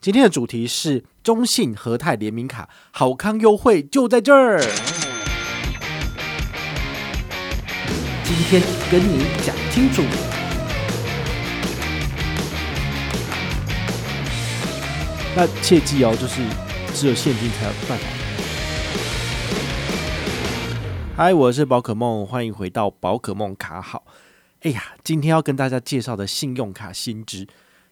今天的主题是中信和泰联名卡好康优惠就在这儿。今天跟你讲清楚。那切记哦，就是只有现金才有办法。嗨，我是宝可梦，欢迎回到宝可梦卡好。哎呀，今天要跟大家介绍的信用卡新知。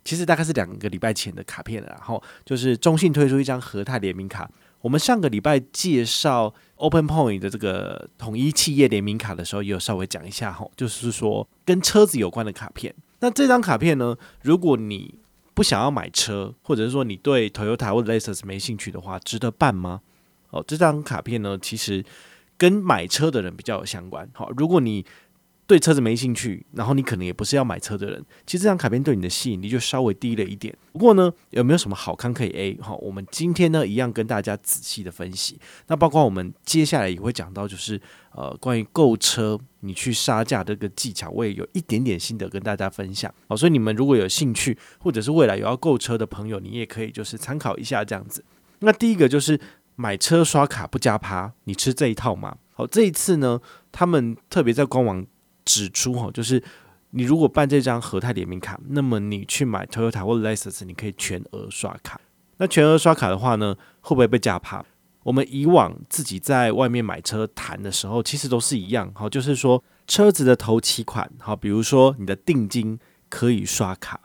其实大概是两个礼拜前的卡片了，然后就是中信推出一张和泰联名卡。我们上个礼拜介绍 Open Point 的这个统一企业联名卡的时候，也有稍微讲一下哈，就是说跟车子有关的卡片。那这张卡片呢，如果你不想要买车，或者是说你对 Toyota 或者 Lexus 没兴趣的话，值得办吗？哦，这张卡片呢，其实跟买车的人比较有相关。好，如果你对车子没兴趣，然后你可能也不是要买车的人，其实这张卡片对你的吸引力就稍微低了一点。不过呢，有没有什么好康可以 A？好，我们今天呢一样跟大家仔细的分析。那包括我们接下来也会讲到，就是呃关于购车你去杀价这个技巧，我也有一点点心得跟大家分享。好，所以你们如果有兴趣，或者是未来有要购车的朋友，你也可以就是参考一下这样子。那第一个就是买车刷卡不加趴，你吃这一套吗？好，这一次呢，他们特别在官网。指出哈，就是你如果办这张和泰联名卡，那么你去买 Toyota 或 Lexus，你可以全额刷卡。那全额刷卡的话呢，会不会被加趴？我们以往自己在外面买车谈的时候，其实都是一样哈，就是说车子的头期款，好，比如说你的定金可以刷卡，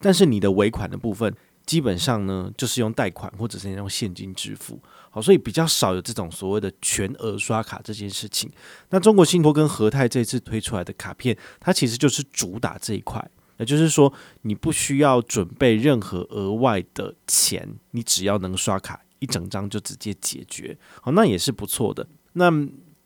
但是你的尾款的部分。基本上呢，就是用贷款或者是用现金支付，好，所以比较少有这种所谓的全额刷卡这件事情。那中国信托跟和泰这次推出来的卡片，它其实就是主打这一块，也就是说，你不需要准备任何额外的钱，你只要能刷卡，一整张就直接解决，好，那也是不错的。那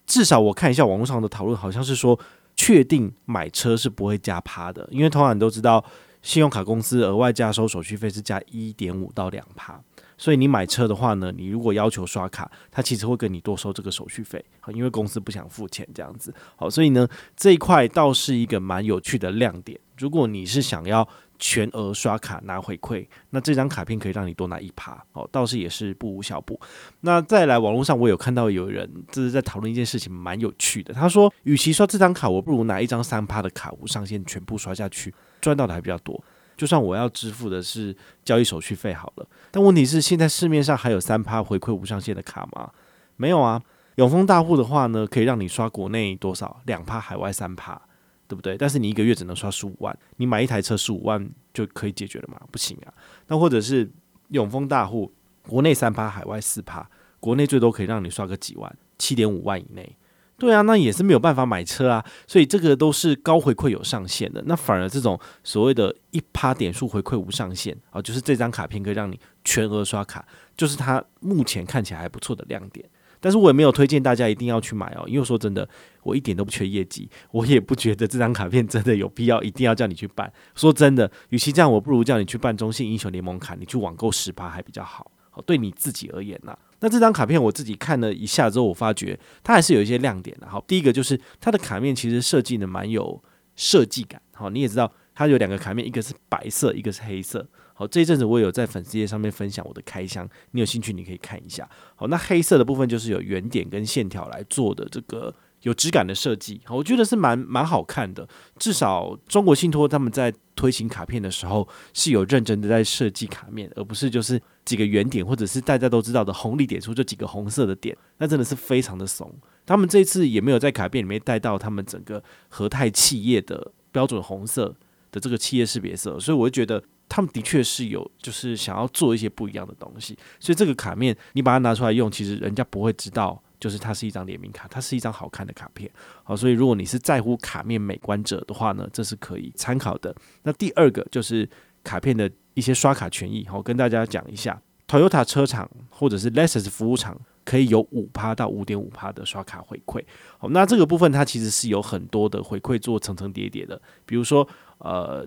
至少我看一下网络上的讨论，好像是说确定买车是不会加趴的，因为通常都知道。信用卡公司额外加收手续费是加一点五到两趴，所以你买车的话呢，你如果要求刷卡，他其实会跟你多收这个手续费，因为公司不想付钱这样子。好，所以呢，这一块倒是一个蛮有趣的亮点。如果你是想要全额刷卡拿回馈，那这张卡片可以让你多拿一趴，哦，倒是也是不无小补。那再来，网络上我有看到有人就是在讨论一件事情，蛮有趣的。他说，与其刷这张卡，我不如拿一张三趴的卡无上限全部刷下去。赚到的还比较多，就算我要支付的是交易手续费好了，但问题是现在市面上还有三趴回馈无上限的卡吗？没有啊。永丰大户的话呢，可以让你刷国内多少两趴，海外三趴，对不对？但是你一个月只能刷十五万，你买一台车十五万就可以解决了吗？不行啊。那或者是永丰大户，国内三趴，海外四趴，国内最多可以让你刷个几万，七点五万以内。对啊，那也是没有办法买车啊，所以这个都是高回馈有上限的。那反而这种所谓的一趴点数回馈无上限啊，就是这张卡片可以让你全额刷卡，就是它目前看起来还不错的亮点。但是我也没有推荐大家一定要去买哦，因为说真的，我一点都不缺业绩，我也不觉得这张卡片真的有必要一定要叫你去办。说真的，与其这样，我不如叫你去办中信英雄联盟卡，你去网购十趴还比较好。好，对你自己而言呐。那这张卡片我自己看了一下之后，我发觉它还是有一些亮点的。好，第一个就是它的卡面其实设计的蛮有设计感。好，你也知道它有两个卡面，一个是白色，一个是黑色。好，这一阵子我有在粉丝页上面分享我的开箱，你有兴趣你可以看一下。好，那黑色的部分就是有圆点跟线条来做的这个。有质感的设计，我觉得是蛮蛮好看的。至少中国信托他们在推行卡片的时候是有认真的在设计卡面，而不是就是几个圆点，或者是大家都知道的红利点数就几个红色的点，那真的是非常的怂。他们这次也没有在卡片里面带到他们整个和泰企业的标准红色的这个企业识别色，所以我就觉得他们的确是有就是想要做一些不一样的东西。所以这个卡面你把它拿出来用，其实人家不会知道。就是它是一张联名卡，它是一张好看的卡片，好，所以如果你是在乎卡面美观者的话呢，这是可以参考的。那第二个就是卡片的一些刷卡权益，好，跟大家讲一下，Toyota 车厂或者是 Lexus 服务厂可以有五趴到五点五趴的刷卡回馈，好，那这个部分它其实是有很多的回馈做层层叠叠的，比如说呃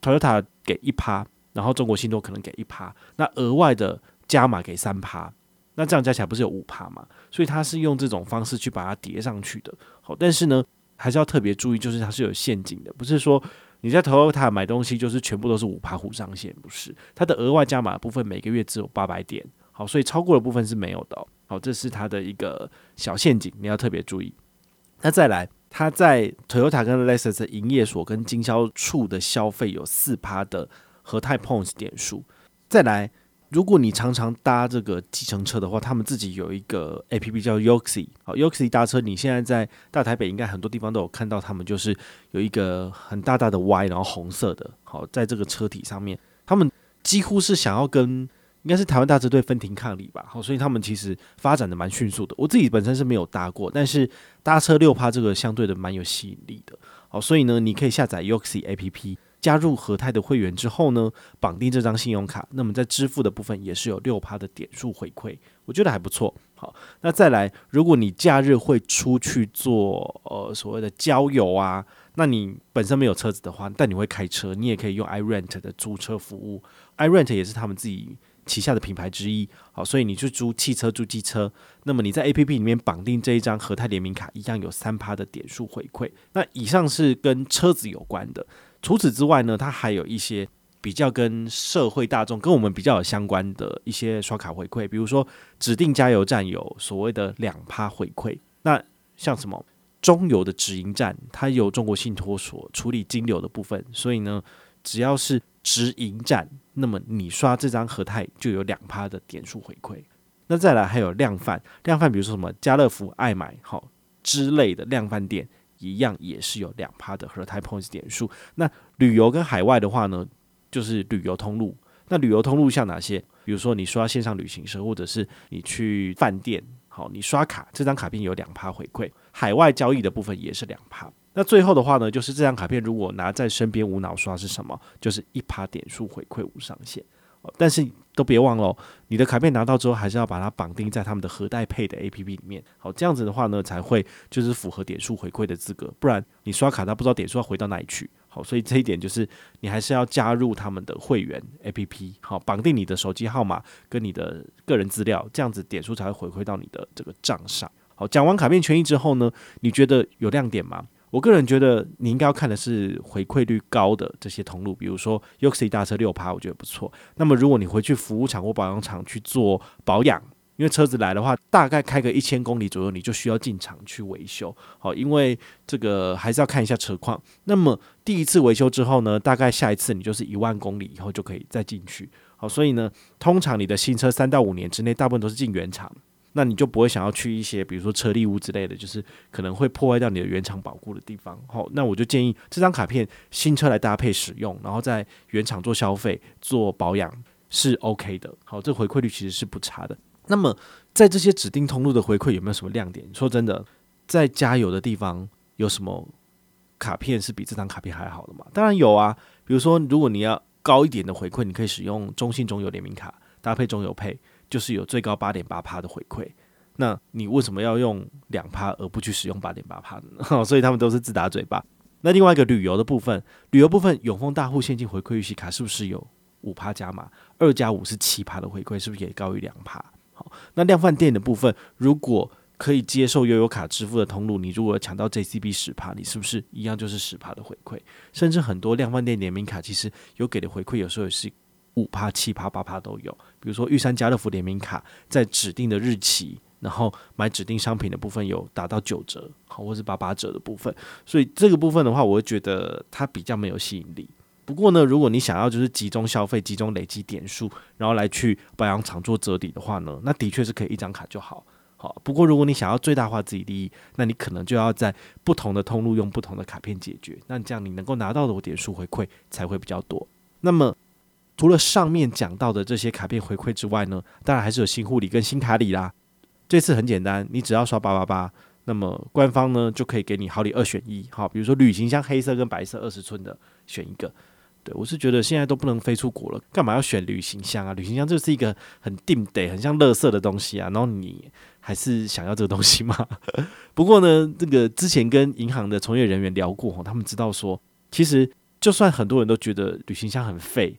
，Toyota 给一趴，然后中国信托可能给一趴，那额外的加码给三趴。那这样加起来不是有五趴吗？所以它是用这种方式去把它叠上去的。好，但是呢，还是要特别注意，就是它是有陷阱的，不是说你在 Toyota 买东西就是全部都是五趴虎上限，不是？它的额外加码部分每个月只有八百点，好，所以超过的部分是没有的。好，这是它的一个小陷阱，你要特别注意。那再来，它在 Toyota 跟 Lexus 营业所跟经销处的消费有四趴的和泰 Points 点数。再来。如果你常常搭这个计程车的话，他们自己有一个 APP 叫 Yoxi。好，Yoxi 搭车，你现在在大台北应该很多地方都有看到，他们就是有一个很大大的 Y，然后红色的。好，在这个车体上面，他们几乎是想要跟应该是台湾大车队分庭抗礼吧。好，所以他们其实发展的蛮迅速的。我自己本身是没有搭过，但是搭车六趴这个相对的蛮有吸引力的。好，所以呢，你可以下载 Yoxi APP。加入和泰的会员之后呢，绑定这张信用卡，那么在支付的部分也是有六趴的点数回馈，我觉得还不错。好，那再来，如果你假日会出去做呃所谓的郊游啊，那你本身没有车子的话，但你会开车，你也可以用 iRent 的租车服务，iRent 也是他们自己旗下的品牌之一。好，所以你去租汽车、租机车，那么你在 APP 里面绑定这一张和泰联名卡，一样有三趴的点数回馈。那以上是跟车子有关的。除此之外呢，它还有一些比较跟社会大众、跟我们比较有相关的一些刷卡回馈，比如说指定加油站有所谓的两趴回馈。那像什么中油的直营站，它有中国信托所处理金流的部分，所以呢，只要是直营站，那么你刷这张和泰就有两趴的点数回馈。那再来还有量贩，量贩比如说什么家乐福、爱买好之类的量贩店。一样也是有两趴的和泰 Points 点数。那旅游跟海外的话呢，就是旅游通路。那旅游通路像哪些？比如说你刷线上旅行社，或者是你去饭店，好，你刷卡，这张卡片有两趴回馈。海外交易的部分也是两趴。那最后的话呢，就是这张卡片如果拿在身边无脑刷是什么？就是一趴点数回馈无上限。但是都别忘了，你的卡片拿到之后，还是要把它绑定在他们的核代配的 APP 里面。好，这样子的话呢，才会就是符合点数回馈的资格。不然你刷卡，他不知道点数要回到哪里去。好，所以这一点就是你还是要加入他们的会员 APP。好，绑定你的手机号码跟你的个人资料，这样子点数才会回馈到你的这个账上。好，讲完卡片权益之后呢，你觉得有亮点吗？我个人觉得你应该要看的是回馈率高的这些通路，比如说 Yoxi 大车六趴，我觉得不错。那么如果你回去服务厂或保养厂去做保养，因为车子来的话，大概开个一千公里左右，你就需要进厂去维修。好，因为这个还是要看一下车况。那么第一次维修之后呢，大概下一次你就是一万公里以后就可以再进去。好，所以呢，通常你的新车三到五年之内，大部分都是进原厂。那你就不会想要去一些，比如说车力屋之类的，就是可能会破坏掉你的原厂保护的地方。好，那我就建议这张卡片新车来搭配使用，然后在原厂做消费、做保养是 OK 的。好，这回馈率其实是不差的。那么在这些指定通路的回馈有没有什么亮点？说真的，在加油的地方有什么卡片是比这张卡片还好的吗？当然有啊，比如说如果你要高一点的回馈，你可以使用中信中油联名卡搭配中油配。就是有最高八点八趴的回馈，那你为什么要用两趴而不去使用八点八趴呢？所以他们都是自打嘴巴。那另外一个旅游的部分，旅游部分永丰大户现金回馈预习卡是不是有五趴加码？二加五是七趴的回馈，是不是也高于两趴？好，那量贩店的部分，如果可以接受悠游卡支付的通路，你如果抢到 JCB 十趴，你是不是一样就是十趴的回馈？甚至很多量贩店联名卡其实有给的回馈，有时候也是。五趴、七趴、八趴都有，比如说玉山家乐福联名卡，在指定的日期，然后买指定商品的部分有达到九折，好，或是八八折的部分，所以这个部分的话，我会觉得它比较没有吸引力。不过呢，如果你想要就是集中消费、集中累积点数，然后来去保养厂做折抵的话呢，那的确是可以一张卡就好。好，不过如果你想要最大化自己利益，那你可能就要在不同的通路用不同的卡片解决，那这样你能够拿到的点数回馈才会比较多。那么。除了上面讲到的这些卡片回馈之外呢，当然还是有新护理跟新卡礼啦。这次很简单，你只要刷八八八，那么官方呢就可以给你好礼二选一。好，比如说旅行箱黑色跟白色二十寸的选一个。对，我是觉得现在都不能飞出国了，干嘛要选旅行箱啊？旅行箱就是一个很定得、很像垃圾的东西啊。然后你还是想要这个东西吗？不过呢，这个之前跟银行的从业人员聊过，他们知道说，其实就算很多人都觉得旅行箱很废。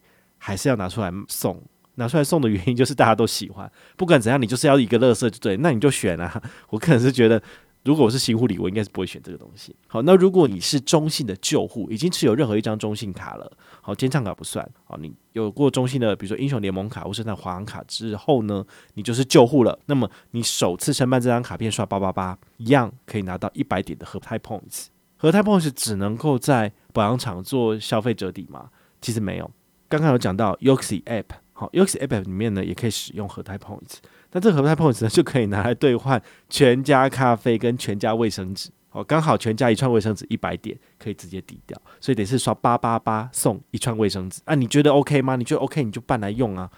还是要拿出来送，拿出来送的原因就是大家都喜欢。不管怎样，你就是要一个乐色，就对，那你就选啊。我可能是觉得如果我是新护理，我应该是不会选这个东西。好，那如果你是中信的旧户，已经持有任何一张中信卡了，好，兼唱卡不算。好，你有过中信的，比如说英雄联盟卡或是那华航卡之后呢，你就是旧户了。那么你首次申办这张卡片刷八八八，一样可以拿到一百点的合泰 points。合泰 points 只能够在保养厂做消费折抵吗？其实没有。刚刚有讲到 Yoxi App，好，Yoxi App 里面呢也可以使用合泰 points。那这合泰 points 呢，就可以拿来兑换全家咖啡跟全家卫生纸，哦，刚好全家一串卫生纸一百点可以直接抵掉，所以得是刷八八八送一串卫生纸啊？你觉得 OK 吗？你觉得 OK 你就办来用啊，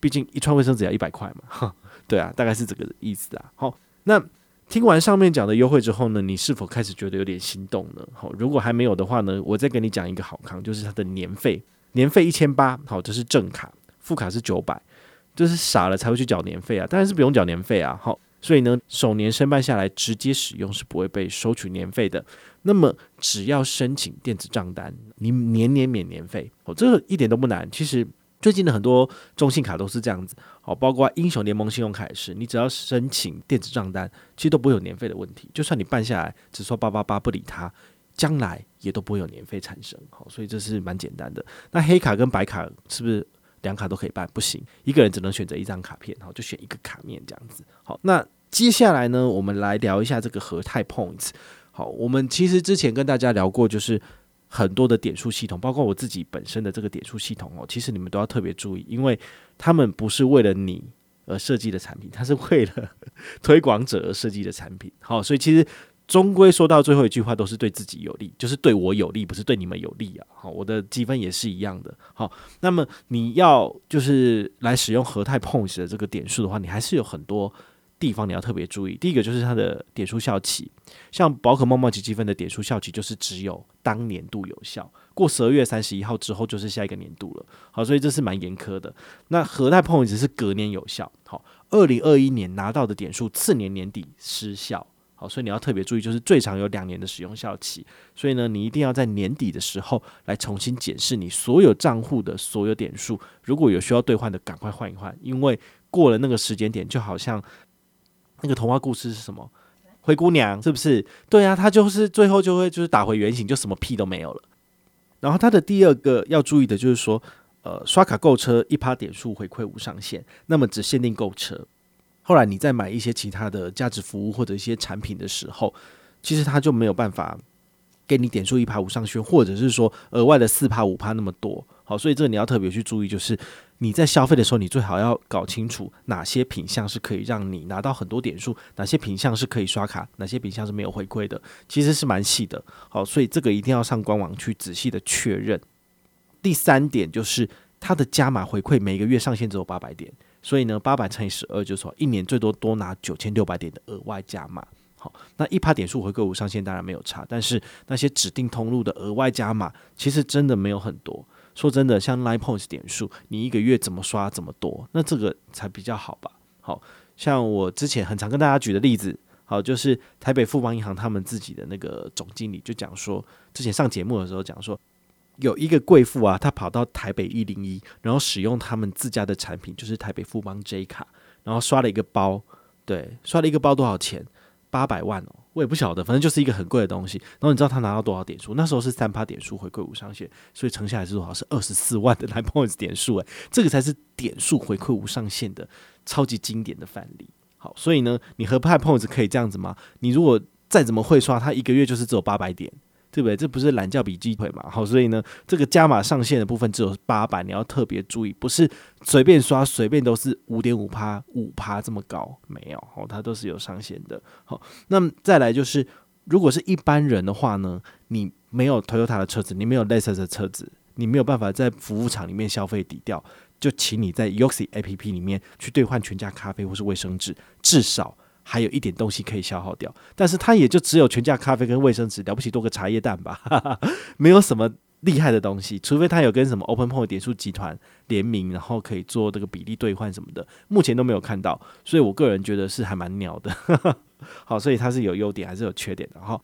毕竟一串卫生纸要一百块嘛，哈，对啊，大概是这个意思啊。好，那听完上面讲的优惠之后呢，你是否开始觉得有点心动呢？好，如果还没有的话呢，我再跟你讲一个好康，就是它的年费，年费一千八，好，这是正卡，副卡是九百。就是傻了才会去缴年费啊，当然是不用缴年费啊。好，所以呢，首年申办下来直接使用是不会被收取年费的。那么只要申请电子账单，你年年免年费哦，这个一点都不难。其实最近的很多中信卡都是这样子，好，包括英雄联盟信用卡也是，你只要申请电子账单，其实都不会有年费的问题。就算你办下来只说八八八不理他，将来也都不会有年费产生。好，所以这是蛮简单的。那黑卡跟白卡是不是？两卡都可以办，不行，一个人只能选择一张卡片，好，就选一个卡面这样子。好，那接下来呢，我们来聊一下这个和泰 Points。好，我们其实之前跟大家聊过，就是很多的点数系统，包括我自己本身的这个点数系统哦，其实你们都要特别注意，因为他们不是为了你而设计的产品，它是为了推广者而设计的产品。好，所以其实。终归说到最后一句话都是对自己有利，就是对我有利，不是对你们有利啊。好，我的积分也是一样的。好，那么你要就是来使用和泰 Points 的这个点数的话，你还是有很多地方你要特别注意。第一个就是它的点数效期，像宝可梦梦奇积分的点数效期就是只有当年度有效，过十二月三十一号之后就是下一个年度了。好，所以这是蛮严苛的。那和泰 Points 是隔年有效，好，二零二一年拿到的点数次年年底失效。所以你要特别注意，就是最长有两年的使用效期，所以呢，你一定要在年底的时候来重新检视你所有账户的所有点数，如果有需要兑换的，赶快换一换，因为过了那个时间点，就好像那个童话故事是什么？灰姑娘是不是？对啊，她就是最后就会就是打回原形，就什么屁都没有了。然后它的第二个要注意的就是说，呃，刷卡购车一趴点数回馈无上限，那么只限定购车。后来你再买一些其他的价值服务或者一些产品的时候，其实它就没有办法给你点数一趴五上去，或者是说额外的四趴五趴那么多。好，所以这个你要特别去注意，就是你在消费的时候，你最好要搞清楚哪些品项是可以让你拿到很多点数，哪些品项是可以刷卡，哪些品项是没有回馈的，其实是蛮细的。好，所以这个一定要上官网去仔细的确认。第三点就是它的加码回馈，每个月上限只有八百点。所以呢，八百乘以十二，就是说一年最多多拿九千六百点的额外加码。好，那一趴点数回购无上限当然没有差，但是那些指定通路的额外加码，其实真的没有很多。说真的，像 Line Points 点数，你一个月怎么刷怎么多，那这个才比较好吧？好，像我之前很常跟大家举的例子，好，就是台北富邦银行他们自己的那个总经理就讲说，之前上节目的时候讲说。有一个贵妇啊，她跑到台北一零一，然后使用他们自家的产品，就是台北富邦 J 卡，然后刷了一个包，对，刷了一个包多少钱？八百万哦，我也不晓得，反正就是一个很贵的东西。然后你知道他拿到多少点数？那时候是三趴点数回馈无上限，所以乘下来是多少？是二十四万的 Line Points 点数，诶，这个才是点数回馈无上限的超级经典的范例。好，所以呢，你和派 Points 可以这样子吗？你如果再怎么会刷，他一个月就是只有八百点。对不对？这不是懒觉比鸡腿嘛？好，所以呢，这个加码上限的部分只有八百，你要特别注意，不是随便刷，随便都是五点五趴、五趴这么高，没有，哦，它都是有上限的。好，那么再来就是，如果是一般人的话呢，你没有 Toyota 的车子，你没有 Lexus 的车子，你没有办法在服务厂里面消费抵掉，就请你在 Yoxi APP 里面去兑换全家咖啡或是卫生纸，至少。还有一点东西可以消耗掉，但是它也就只有全家咖啡跟卫生纸，了不起多个茶叶蛋吧，没有什么厉害的东西，除非它有跟什么 Open Point 点数集团联名，然后可以做这个比例兑换什么的，目前都没有看到，所以我个人觉得是还蛮鸟的，好，所以它是有优点还是有缺点的哈。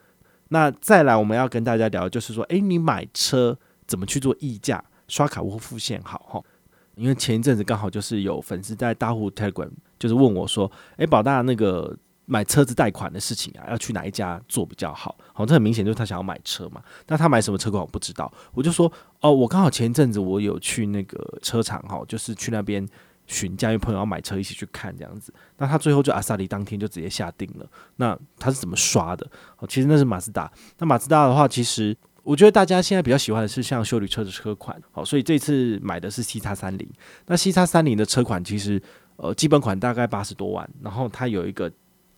那再来我们要跟大家聊就是说，诶，你买车怎么去做议价，刷卡或付现好哈？因为前一阵子刚好就是有粉丝在大户 Telegram。就是问我说：“诶，宝大那个买车子贷款的事情啊，要去哪一家做比较好？好，这很明显就是他想要买车嘛。那他买什么车款我不知道，我就说哦，我刚好前一阵子我有去那个车厂哈，就是去那边询价，因为朋友要买车一起去看这样子。那他最后就阿萨里当天就直接下定了。那他是怎么刷的？哦，其实那是马自达。那马自达的话，其实我觉得大家现在比较喜欢的是像修理车的车款。好，所以这次买的是 C 叉三零。那 C 叉三零的车款其实呃基本款大概八十多万，然后它有一个。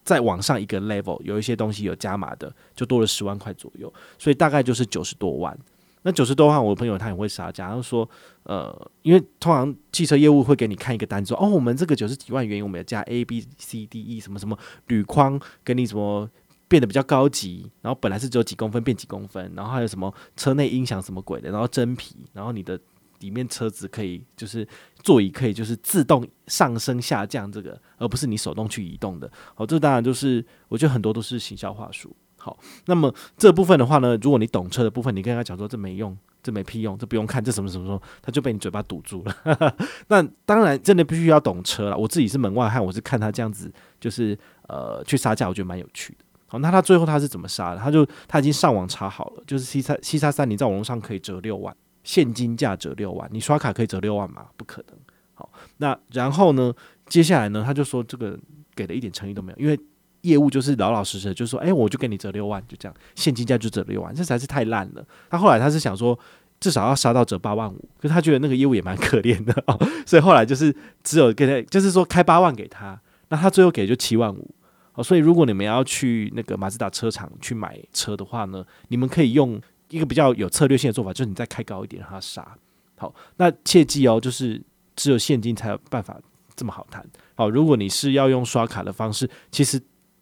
再往上一个 level，有一些东西有加码的，就多了十万块左右，所以大概就是九十多万。那九十多万，我朋友他也会杀价，他说，呃，因为通常汽车业务会给你看一个单子，哦，我们这个九十几万元，我们要加 A B C D E 什么什么铝框，给你什么变得比较高级，然后本来是只有几公分变几公分，然后还有什么车内音响什么鬼的，然后真皮，然后你的。里面车子可以就是座椅可以就是自动上升下降，这个而不是你手动去移动的。好，这当然就是我觉得很多都是行销话术。好，那么这部分的话呢，如果你懂车的部分，你跟他讲说这没用，这没屁用，这不用看，这什么什么什么，他就被你嘴巴堵住了。那当然真的必须要懂车了。我自己是门外汉，我是看他这样子就是呃去杀价，我觉得蛮有趣的。好，那他最后他是怎么杀的？他就他已经上网查好了，就是 C 叉 C 叉三，你在网络上可以折六万。现金价折六万，你刷卡可以折六万吗？不可能。好，那然后呢？接下来呢？他就说这个给的一点诚意都没有，因为业务就是老老实实，就说，哎，我就给你折六万，就这样，现金价就折六万，这实在是太烂了。他后来他是想说，至少要杀到折八万五，可是他觉得那个业务也蛮可怜的哦，所以后来就是只有给他，就是说开八万给他，那他最后给就七万五。哦，所以如果你们要去那个马自达车厂去买车的话呢，你们可以用。一个比较有策略性的做法，就是你再开高一点让他杀。好，那切记哦，就是只有现金才有办法这么好谈。好，如果你是要用刷卡的方式，其实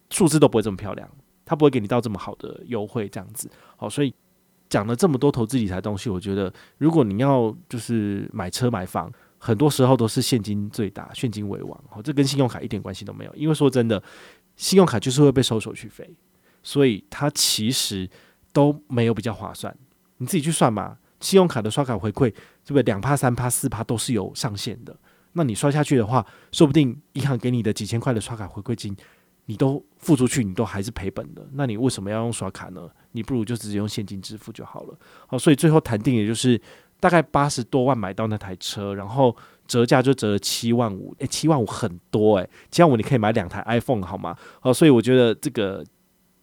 数字都不会这么漂亮，他不会给你到这么好的优惠这样子。好，所以讲了这么多投资理财东西，我觉得如果你要就是买车买房，很多时候都是现金最大，现金为王。好，这跟信用卡一点关系都没有，因为说真的，信用卡就是会被收手续费，所以它其实。都没有比较划算，你自己去算嘛。信用卡的刷卡回馈，是不是两趴、三趴、四趴都是有上限的？那你刷下去的话，说不定银行给你的几千块的刷卡回馈金，你都付出去，你都还是赔本的。那你为什么要用刷卡呢？你不如就直接用现金支付就好了。好，所以最后谈定也就是大概八十多万买到那台车，然后折价就折了七万五。诶，七万五很多诶，七万五你可以买两台 iPhone 好吗？好，所以我觉得这个。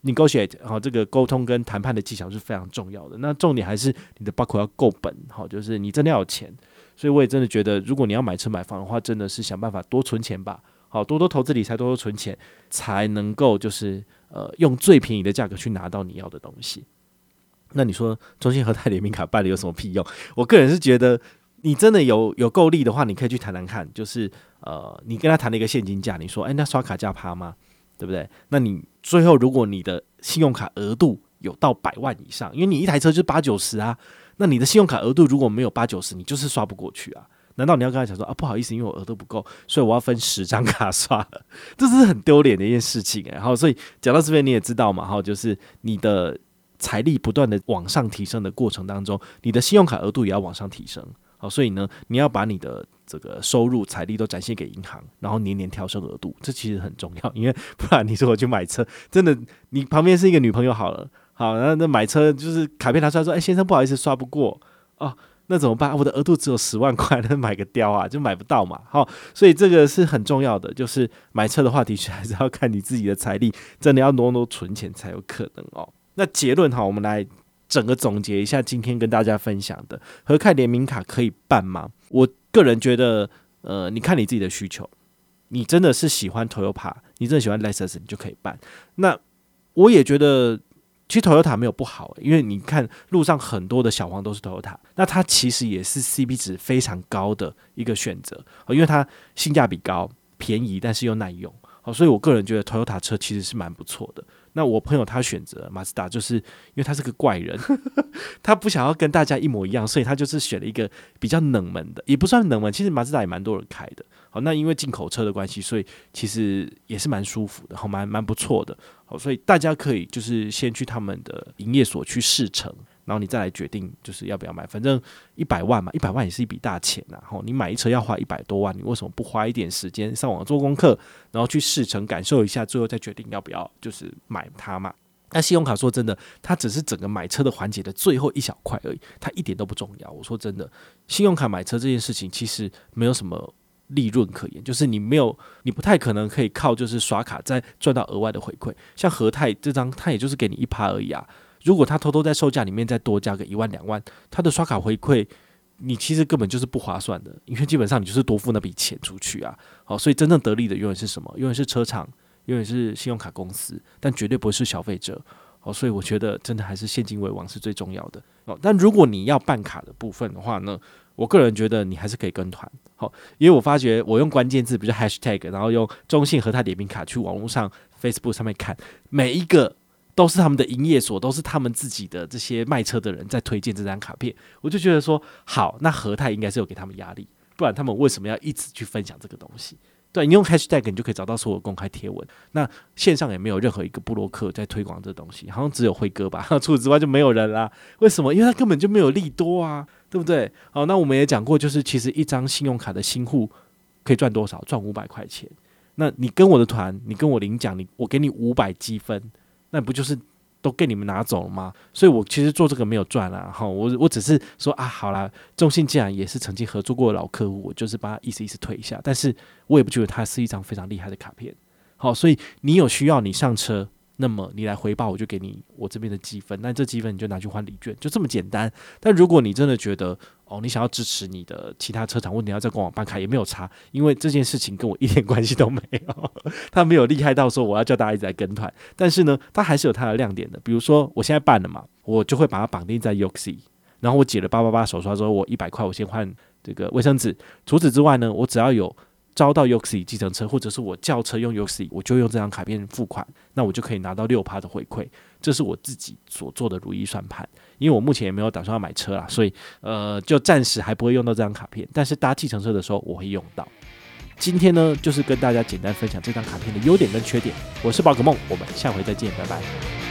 Negotiate 好，这个沟通跟谈判的技巧是非常重要的。那重点还是你的包袱要够本，好，就是你真的要有钱。所以我也真的觉得，如果你要买车买房的话，真的是想办法多存钱吧。好，多多投资理财，多多存钱，才能够就是呃用最便宜的价格去拿到你要的东西。那你说中信和泰联名卡办了有什么屁用？我个人是觉得，你真的有有够力的话，你可以去谈谈看。就是呃，你跟他谈了一个现金价，你说，哎，那刷卡价趴吗？对不对？那你最后如果你的信用卡额度有到百万以上，因为你一台车就八九十啊，那你的信用卡额度如果没有八九十，你就是刷不过去啊。难道你要跟他讲说啊，不好意思，因为我额度不够，所以我要分十张卡刷了，这是很丢脸的一件事情哎。好，所以讲到这边你也知道嘛，哈，就是你的财力不断的往上提升的过程当中，你的信用卡额度也要往上提升。好，所以呢，你要把你的这个收入财力都展现给银行，然后年年调升额度，这其实很重要。因为不然你说我去买车，真的，你旁边是一个女朋友好了，好，然后那买车就是卡片拿出来说，哎，先生不好意思刷不过哦，那怎么办？我的额度只有十万块，那买个雕啊，就买不到嘛。好，所以这个是很重要的，就是买车的话，的确还是要看你自己的财力，真的要挪挪存钱才有可能哦。那结论哈，我们来整个总结一下今天跟大家分享的，和泰联名卡可以办吗？我个人觉得，呃，你看你自己的需求，你真的是喜欢 Toyota，你真的喜欢 Lexus，你就可以办。那我也觉得，其实 Toyota 没有不好，因为你看路上很多的小黄都是 Toyota，那它其实也是 CP 值非常高的一个选择，因为它性价比高、便宜，但是又耐用。好，所以我个人觉得 Toyota 车其实是蛮不错的。那我朋友他选择马自达，就是因为他是个怪人，他不想要跟大家一模一样，所以他就是选了一个比较冷门的，也不算冷门。其实马自达也蛮多人开的。好，那因为进口车的关系，所以其实也是蛮舒服的，好，蛮蛮不错的。好，所以大家可以就是先去他们的营业所去试乘，然后你再来决定就是要不要买。反正一百万嘛，一百万也是一笔大钱呐。然后你买一车要花一百多万，你为什么不花一点时间上网做功课，然后去试乘感受一下，最后再决定要不要就是买它嘛？那信用卡说真的，它只是整个买车的环节的最后一小块而已，它一点都不重要。我说真的，信用卡买车这件事情其实没有什么利润可言，就是你没有，你不太可能可以靠就是刷卡再赚到额外的回馈。像和泰这张，它也就是给你一趴而已啊。如果他偷偷在售价里面再多加个一万两万，他的刷卡回馈你其实根本就是不划算的，因为基本上你就是多付那笔钱出去啊。好，所以真正得利的永远是什么？永远是车厂。永远是信用卡公司，但绝对不是消费者好，所以我觉得真的还是现金为王是最重要的哦。但如果你要办卡的部分的话呢，我个人觉得你还是可以跟团，好，因为我发觉我用关键字，比如 hashtag，然后用中信和泰点名卡去网络上 Facebook 上面看，每一个都是他们的营业所，都是他们自己的这些卖车的人在推荐这张卡片，我就觉得说，好，那和泰应该是有给他们压力，不然他们为什么要一直去分享这个东西？对，你用 hashtag 你就可以找到所有公开贴文。那线上也没有任何一个布洛克在推广这东西，好像只有辉哥吧。除此之外就没有人啦。为什么？因为他根本就没有利多啊，对不对？好，那我们也讲过，就是其实一张信用卡的新户可以赚多少？赚五百块钱。那你跟我的团，你跟我领奖，你我给你五百积分，那不就是？都给你们拿走了吗？所以我其实做这个没有赚啊，哈，我我只是说啊，好啦，中信既然也是曾经合作过的老客户，我就是把它意思意思推一下，但是我也不觉得它是一张非常厉害的卡片，好，所以你有需要你上车。那么你来回报，我就给你我这边的积分。那这积分你就拿去换礼券，就这么简单。但如果你真的觉得哦，你想要支持你的其他车厂，或你要在官网办卡也没有差，因为这件事情跟我一点关系都没有。他没有厉害到说我要叫大家一直在跟团，但是呢，他还是有他的亮点的。比如说我现在办了嘛，我就会把它绑定在 YOXI，然后我解了八八八手刷之后，我一百块我先换这个卫生纸。除此之外呢，我只要有。招到 YOXI 计程车，或者是我叫车用 YOXI，我就用这张卡片付款，那我就可以拿到六趴的回馈。这是我自己所做的如意算盘，因为我目前也没有打算要买车啦，所以呃，就暂时还不会用到这张卡片。但是搭计程车的时候我会用到。今天呢，就是跟大家简单分享这张卡片的优点跟缺点。我是宝可梦，我们下回再见，拜拜。